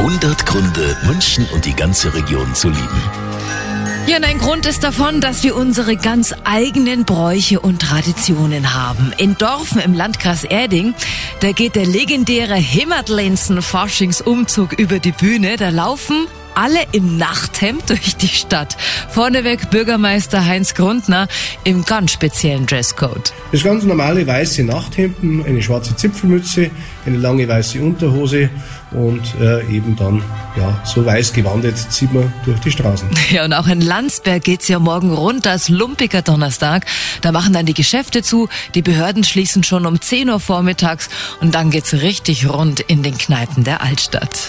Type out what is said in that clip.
100 Gründe, München und die ganze Region zu lieben. Ja, und ein Grund ist davon, dass wir unsere ganz eigenen Bräuche und Traditionen haben. In Dorfen im Landkreis Erding, da geht der legendäre Himmertlensen Faschingsumzug über die Bühne. Da laufen alle im Nachthemd durch die Stadt. Vorneweg Bürgermeister Heinz Grundner im ganz speziellen Dresscode. Das ganz normale weiße Nachthemden, eine schwarze Zipfelmütze, eine lange weiße Unterhose und äh, eben dann ja so weiß gewandet zieht man durch die Straßen. Ja, und auch in Landsberg geht's ja morgen rund als lumpiger Donnerstag. Da machen dann die Geschäfte zu, die Behörden schließen schon um 10 Uhr vormittags und dann geht's richtig rund in den Kneipen der Altstadt.